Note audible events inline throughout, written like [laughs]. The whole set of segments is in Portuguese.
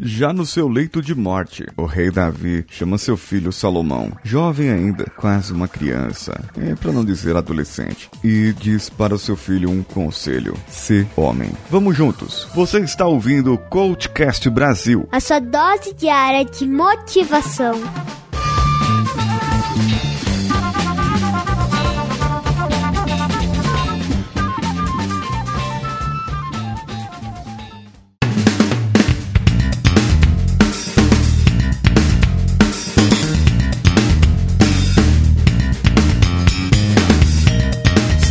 Já no seu leito de morte, o rei Davi chama seu filho Salomão, jovem ainda, quase uma criança, é para não dizer adolescente, e diz para o seu filho um conselho: ser homem. Vamos juntos. Você está ouvindo o Coachcast Brasil. A sua dose diária de motivação.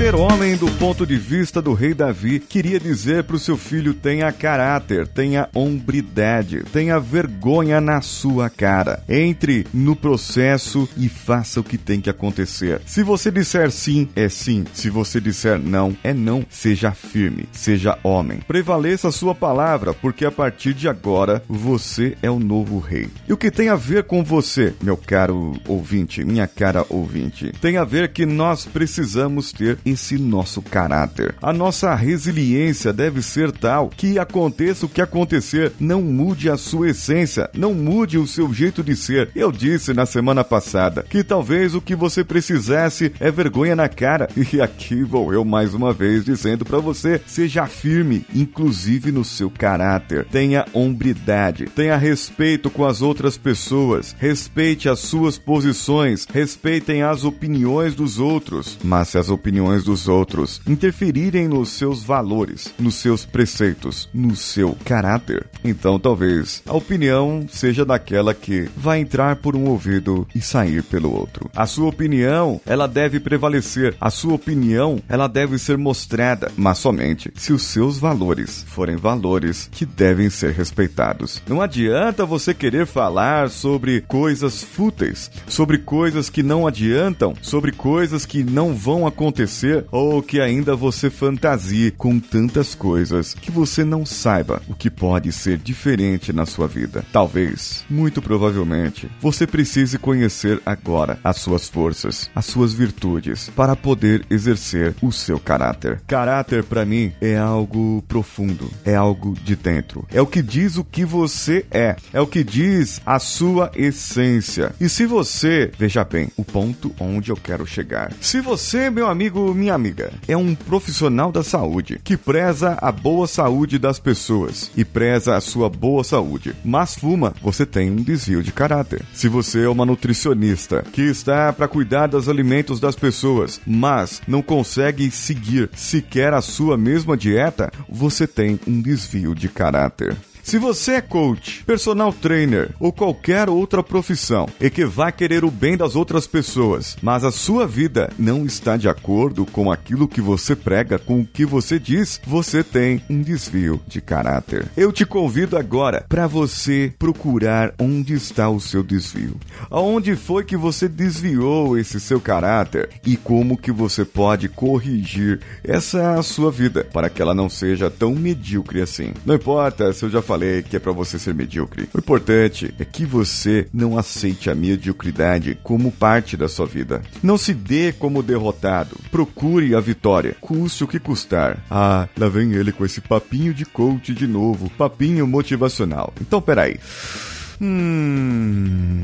Ser homem do ponto de vista do rei Davi queria dizer para o seu filho: tenha caráter, tenha hombridade, tenha vergonha na sua cara. Entre no processo e faça o que tem que acontecer. Se você disser sim, é sim. Se você disser não, é não. Seja firme, seja homem. Prevaleça a sua palavra, porque a partir de agora você é o novo rei. E o que tem a ver com você, meu caro ouvinte, minha cara ouvinte? Tem a ver que nós precisamos ter esse nosso caráter. A nossa resiliência deve ser tal que aconteça o que acontecer, não mude a sua essência, não mude o seu jeito de ser. Eu disse na semana passada que talvez o que você precisasse é vergonha na cara. [laughs] E aqui vou eu mais uma vez dizendo para você: seja firme, inclusive no seu caráter. Tenha hombridade, tenha respeito com as outras pessoas, respeite as suas posições, respeitem as opiniões dos outros. Mas se as opiniões dos outros interferirem nos seus valores, nos seus preceitos, no seu caráter, então talvez a opinião seja daquela que vai entrar por um ouvido e sair pelo outro. A sua opinião, ela deve prevalecer. A sua opinião, ela deve ser mostrada, mas somente se os seus valores forem valores que devem ser respeitados. Não adianta você querer falar sobre coisas fúteis, sobre coisas que não adiantam, sobre coisas que não vão acontecer ou que ainda você fantasie com tantas coisas que você não saiba o que pode ser diferente na sua vida. Talvez, muito provavelmente, você precise conhecer agora as suas forças, as suas virtudes, para poder exercer o seu caráter. Caráter, para mim, é algo profundo, é algo de dentro. É o que diz o que você é, é o que diz a sua essência. E se você, veja bem, o ponto onde eu quero chegar. Se você, meu amigo, minha amiga, é um profissional da saúde que preza a boa saúde das pessoas e preza a sua boa saúde, mas fuma, você tem um desvio de caráter. Se você é uma nutricionista que está para cuidar dos alimentos das pessoas, mas não consegue seguir sequer a sua mesma dieta, você tem um desvio de caráter. Se você é coach, personal trainer ou qualquer outra profissão e que vai querer o bem das outras pessoas, mas a sua vida não está de acordo com aquilo que você prega, com o que você diz, você tem um desvio de caráter. Eu te convido agora para você procurar onde está o seu desvio. Aonde foi que você desviou esse seu caráter e como que você pode corrigir essa sua vida para que ela não seja tão medíocre assim. Não importa se eu já falei falei que é para você ser medíocre. O importante é que você não aceite a mediocridade como parte da sua vida. Não se dê como derrotado. Procure a vitória, custe o que custar. Ah, lá vem ele com esse papinho de coach de novo, papinho motivacional. Então, peraí. Hum.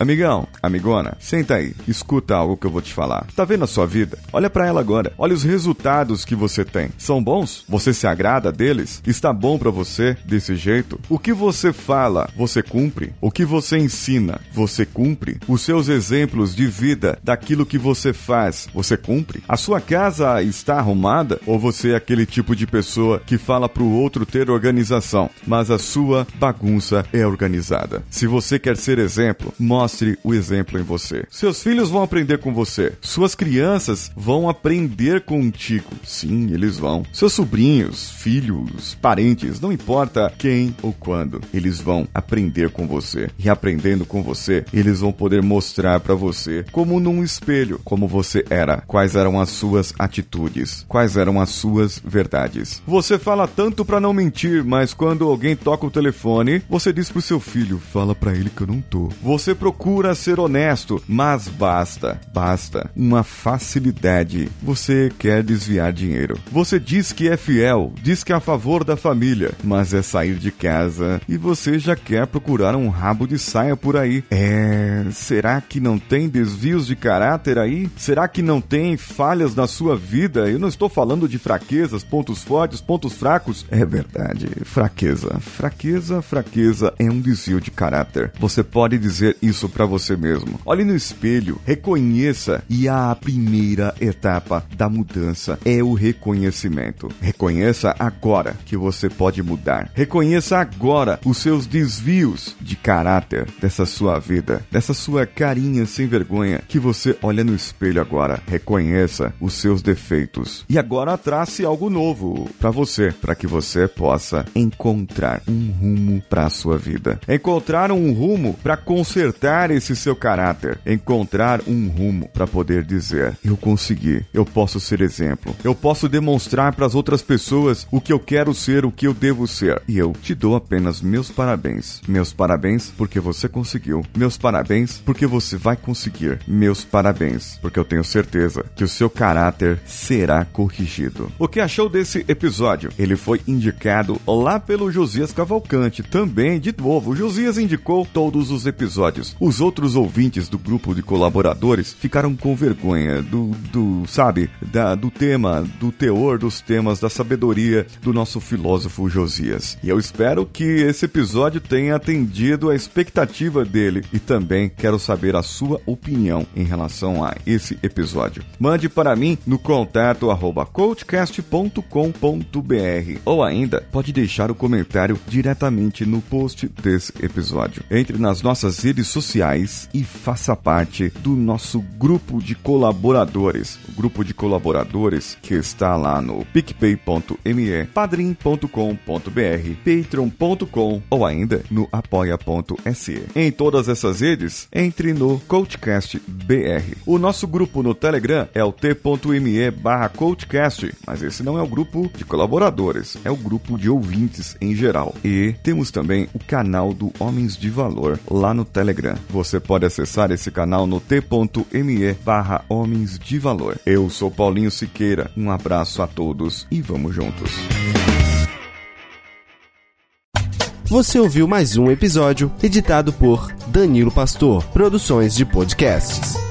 Amigão, amigona, senta aí, escuta algo que eu vou te falar. Tá vendo a sua vida? Olha para ela agora. Olha os resultados que você tem. São bons? Você se agrada deles? Está bom para você desse jeito? O que você fala, você cumpre? O que você ensina, você cumpre? Os seus exemplos de vida, daquilo que você faz, você cumpre? A sua casa está arrumada ou você é aquele tipo de pessoa que fala pro outro ter organização, mas a sua bagunça é organizada? Se você quer ser exemplo, mostre mostre o exemplo em você. Seus filhos vão aprender com você. Suas crianças vão aprender contigo. Sim, eles vão. Seus sobrinhos, filhos, parentes, não importa quem ou quando, eles vão aprender com você. E aprendendo com você, eles vão poder mostrar para você, como num espelho, como você era, quais eram as suas atitudes, quais eram as suas verdades. Você fala tanto para não mentir, mas quando alguém toca o telefone, você diz pro seu filho: "Fala para ele que eu não tô". Você procura procura ser honesto, mas basta, basta uma facilidade. Você quer desviar dinheiro. Você diz que é fiel, diz que é a favor da família, mas é sair de casa e você já quer procurar um rabo de saia por aí. É, será que não tem desvios de caráter aí? Será que não tem falhas na sua vida? Eu não estou falando de fraquezas, pontos fortes, pontos fracos. É verdade, fraqueza. Fraqueza, fraqueza é um desvio de caráter. Você pode dizer isso para você mesmo. Olhe no espelho, reconheça e a primeira etapa da mudança é o reconhecimento. Reconheça agora que você pode mudar. Reconheça agora os seus desvios de caráter dessa sua vida, dessa sua carinha sem vergonha que você olha no espelho agora. Reconheça os seus defeitos e agora trace algo novo para você, para que você possa encontrar um rumo para sua vida. Encontrar um rumo para consertar esse seu caráter, encontrar um rumo para poder dizer: eu consegui, eu posso ser exemplo, eu posso demonstrar para as outras pessoas o que eu quero ser, o que eu devo ser. E eu te dou apenas meus parabéns. Meus parabéns porque você conseguiu. Meus parabéns porque você vai conseguir. Meus parabéns porque eu tenho certeza que o seu caráter será corrigido. O que achou desse episódio? Ele foi indicado lá pelo Josias Cavalcante. Também, de novo, o Josias indicou todos os episódios. Os outros ouvintes do grupo de colaboradores ficaram com vergonha do, do sabe, da, do tema, do teor dos temas, da sabedoria do nosso filósofo Josias. E eu espero que esse episódio tenha atendido a expectativa dele e também quero saber a sua opinião em relação a esse episódio. Mande para mim no contato arroba coachcast.com.br ou ainda pode deixar o comentário diretamente no post desse episódio. Entre nas nossas redes sociais e faça parte do nosso grupo de colaboradores. O grupo de colaboradores que está lá no picpay.me, padrim.com.br, patreon.com ou ainda no apoia.se. Em todas essas redes, entre no Coachcast BR. O nosso grupo no Telegram é o t.me barra Coachcast, mas esse não é o grupo de colaboradores, é o grupo de ouvintes em geral. E temos também o canal do Homens de Valor lá no Telegram. Você pode acessar esse canal no t.me barra Homens de Valor. Eu sou Paulinho Siqueira, um abraço a todos e vamos juntos. Você ouviu mais um episódio editado por Danilo Pastor, Produções de Podcasts.